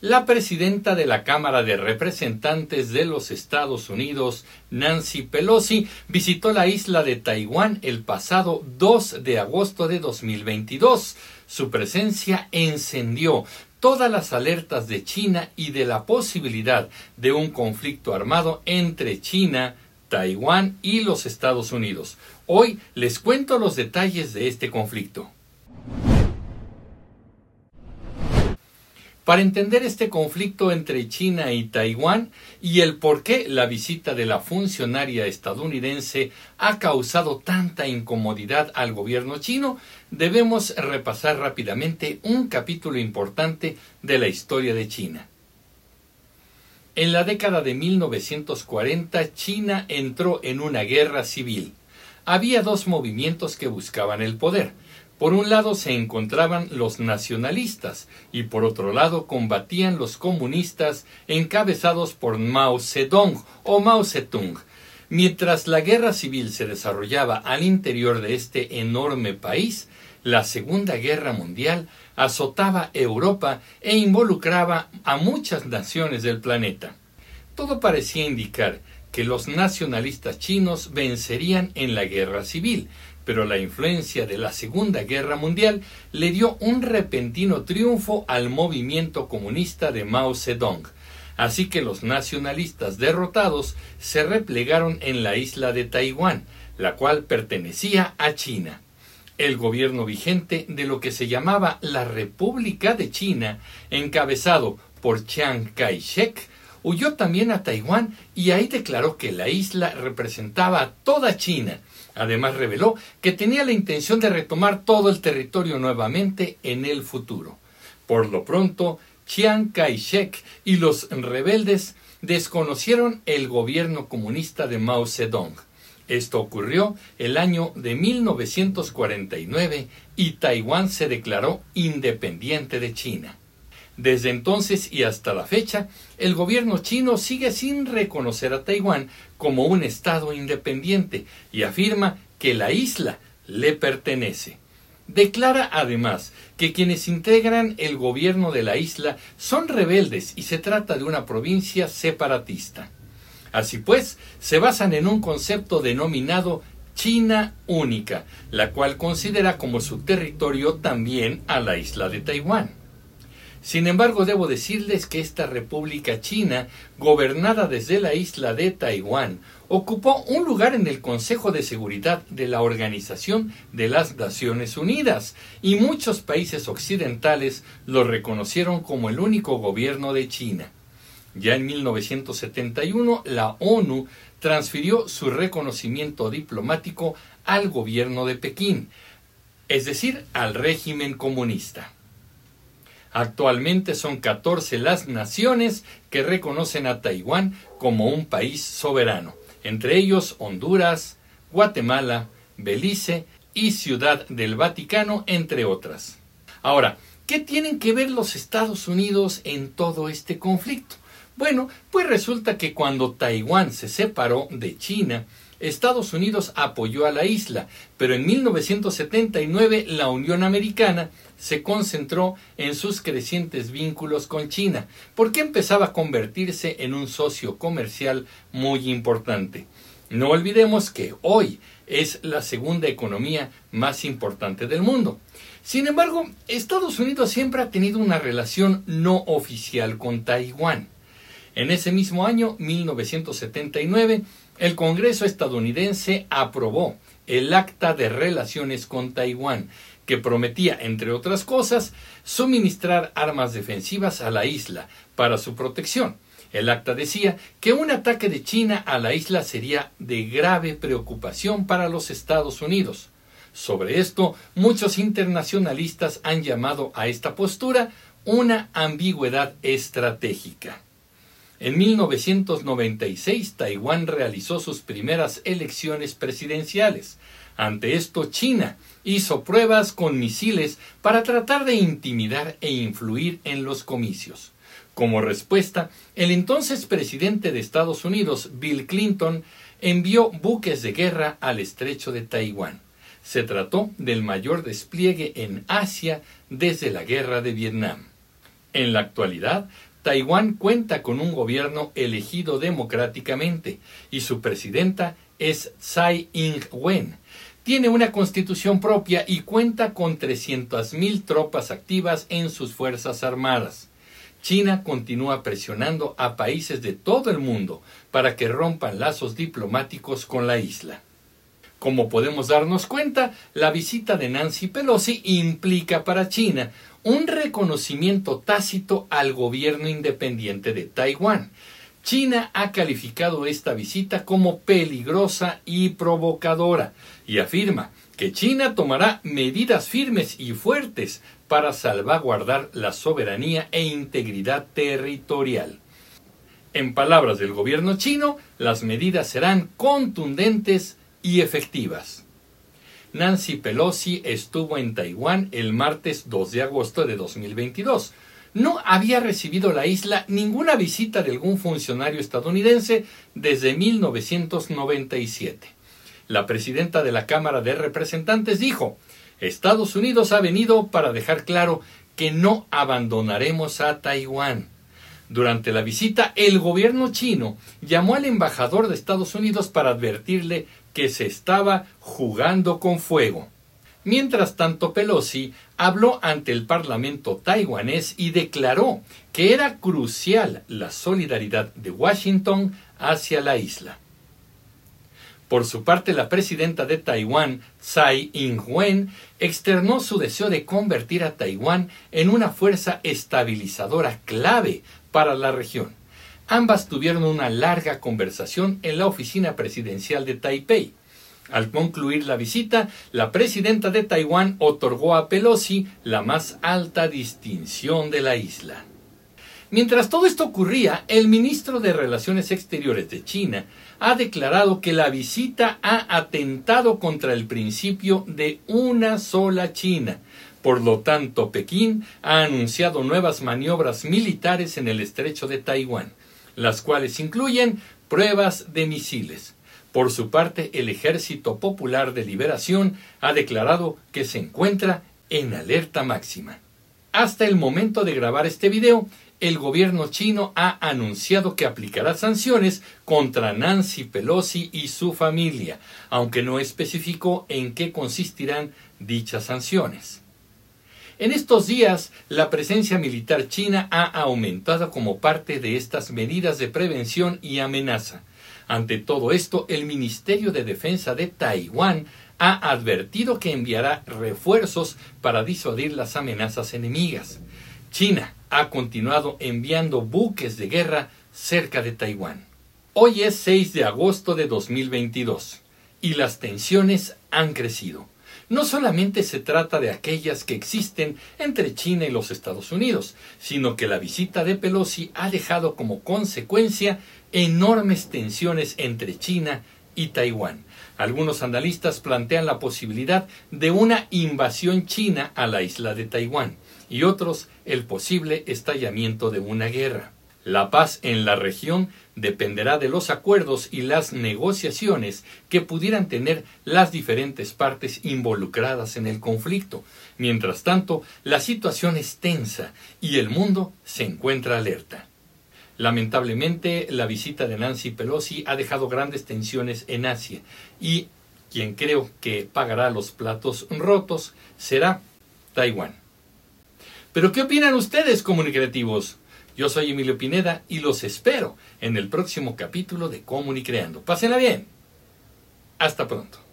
la presidenta de la Cámara de Representantes de los Estados Unidos, Nancy Pelosi, visitó la isla de Taiwán el pasado 2 de agosto de 2022. Su presencia encendió todas las alertas de China y de la posibilidad de un conflicto armado entre China, Taiwán y los Estados Unidos. Hoy les cuento los detalles de este conflicto. Para entender este conflicto entre China y Taiwán y el por qué la visita de la funcionaria estadounidense ha causado tanta incomodidad al gobierno chino, debemos repasar rápidamente un capítulo importante de la historia de China. En la década de 1940, China entró en una guerra civil. Había dos movimientos que buscaban el poder, por un lado se encontraban los nacionalistas y por otro lado combatían los comunistas encabezados por Mao Zedong o Mao Zedong. Mientras la guerra civil se desarrollaba al interior de este enorme país, la Segunda Guerra Mundial azotaba Europa e involucraba a muchas naciones del planeta. Todo parecía indicar que los nacionalistas chinos vencerían en la guerra civil, pero la influencia de la Segunda Guerra Mundial le dio un repentino triunfo al movimiento comunista de Mao Zedong. Así que los nacionalistas derrotados se replegaron en la isla de Taiwán, la cual pertenecía a China. El gobierno vigente de lo que se llamaba la República de China, encabezado por Chiang Kai-shek, huyó también a Taiwán y ahí declaró que la isla representaba a toda China Además reveló que tenía la intención de retomar todo el territorio nuevamente en el futuro. Por lo pronto, Chiang Kai-shek y los rebeldes desconocieron el gobierno comunista de Mao Zedong. Esto ocurrió el año de 1949 y Taiwán se declaró independiente de China. Desde entonces y hasta la fecha, el gobierno chino sigue sin reconocer a Taiwán como un Estado independiente y afirma que la isla le pertenece. Declara además que quienes integran el gobierno de la isla son rebeldes y se trata de una provincia separatista. Así pues, se basan en un concepto denominado China única, la cual considera como su territorio también a la isla de Taiwán. Sin embargo, debo decirles que esta República China, gobernada desde la isla de Taiwán, ocupó un lugar en el Consejo de Seguridad de la Organización de las Naciones Unidas y muchos países occidentales lo reconocieron como el único gobierno de China. Ya en 1971 la ONU transfirió su reconocimiento diplomático al gobierno de Pekín, es decir, al régimen comunista. Actualmente son 14 las naciones que reconocen a Taiwán como un país soberano, entre ellos Honduras, Guatemala, Belice y Ciudad del Vaticano, entre otras. Ahora, ¿qué tienen que ver los Estados Unidos en todo este conflicto? Bueno, pues resulta que cuando Taiwán se separó de China, Estados Unidos apoyó a la isla, pero en 1979 la Unión Americana se concentró en sus crecientes vínculos con China, porque empezaba a convertirse en un socio comercial muy importante. No olvidemos que hoy es la segunda economía más importante del mundo. Sin embargo, Estados Unidos siempre ha tenido una relación no oficial con Taiwán. En ese mismo año, 1979, el Congreso estadounidense aprobó el Acta de Relaciones con Taiwán, que prometía, entre otras cosas, suministrar armas defensivas a la isla para su protección. El acta decía que un ataque de China a la isla sería de grave preocupación para los Estados Unidos. Sobre esto, muchos internacionalistas han llamado a esta postura una ambigüedad estratégica. En 1996 Taiwán realizó sus primeras elecciones presidenciales. Ante esto China hizo pruebas con misiles para tratar de intimidar e influir en los comicios. Como respuesta, el entonces presidente de Estados Unidos, Bill Clinton, envió buques de guerra al estrecho de Taiwán. Se trató del mayor despliegue en Asia desde la guerra de Vietnam. En la actualidad, Taiwán cuenta con un gobierno elegido democráticamente y su presidenta es Tsai Ing-wen. Tiene una constitución propia y cuenta con 300.000 tropas activas en sus fuerzas armadas. China continúa presionando a países de todo el mundo para que rompan lazos diplomáticos con la isla. Como podemos darnos cuenta, la visita de Nancy Pelosi implica para China un reconocimiento tácito al gobierno independiente de Taiwán. China ha calificado esta visita como peligrosa y provocadora y afirma que China tomará medidas firmes y fuertes para salvaguardar la soberanía e integridad territorial. En palabras del gobierno chino, las medidas serán contundentes y efectivas. Nancy Pelosi estuvo en Taiwán el martes 2 de agosto de 2022. No había recibido la isla ninguna visita de algún funcionario estadounidense desde 1997. La presidenta de la Cámara de Representantes dijo, Estados Unidos ha venido para dejar claro que no abandonaremos a Taiwán. Durante la visita, el gobierno chino llamó al embajador de Estados Unidos para advertirle que se estaba jugando con fuego. Mientras tanto, Pelosi habló ante el Parlamento taiwanés y declaró que era crucial la solidaridad de Washington hacia la isla. Por su parte, la presidenta de Taiwán, Tsai Ing-wen, externó su deseo de convertir a Taiwán en una fuerza estabilizadora clave para la región. Ambas tuvieron una larga conversación en la oficina presidencial de Taipei. Al concluir la visita, la presidenta de Taiwán otorgó a Pelosi la más alta distinción de la isla. Mientras todo esto ocurría, el ministro de Relaciones Exteriores de China ha declarado que la visita ha atentado contra el principio de una sola China. Por lo tanto, Pekín ha anunciado nuevas maniobras militares en el estrecho de Taiwán las cuales incluyen pruebas de misiles. Por su parte, el Ejército Popular de Liberación ha declarado que se encuentra en alerta máxima. Hasta el momento de grabar este video, el gobierno chino ha anunciado que aplicará sanciones contra Nancy Pelosi y su familia, aunque no especificó en qué consistirán dichas sanciones. En estos días, la presencia militar china ha aumentado como parte de estas medidas de prevención y amenaza. Ante todo esto, el Ministerio de Defensa de Taiwán ha advertido que enviará refuerzos para disuadir las amenazas enemigas. China ha continuado enviando buques de guerra cerca de Taiwán. Hoy es 6 de agosto de 2022 y las tensiones han crecido no solamente se trata de aquellas que existen entre China y los Estados Unidos, sino que la visita de Pelosi ha dejado como consecuencia enormes tensiones entre China y Taiwán. Algunos analistas plantean la posibilidad de una invasión china a la isla de Taiwán y otros el posible estallamiento de una guerra. La paz en la región dependerá de los acuerdos y las negociaciones que pudieran tener las diferentes partes involucradas en el conflicto. Mientras tanto, la situación es tensa y el mundo se encuentra alerta. Lamentablemente, la visita de Nancy Pelosi ha dejado grandes tensiones en Asia y quien creo que pagará los platos rotos será Taiwán. Pero ¿qué opinan ustedes, comunicativos? Yo soy Emilio Pineda y los espero en el próximo capítulo de Comunicreando. Pásenla bien. Hasta pronto.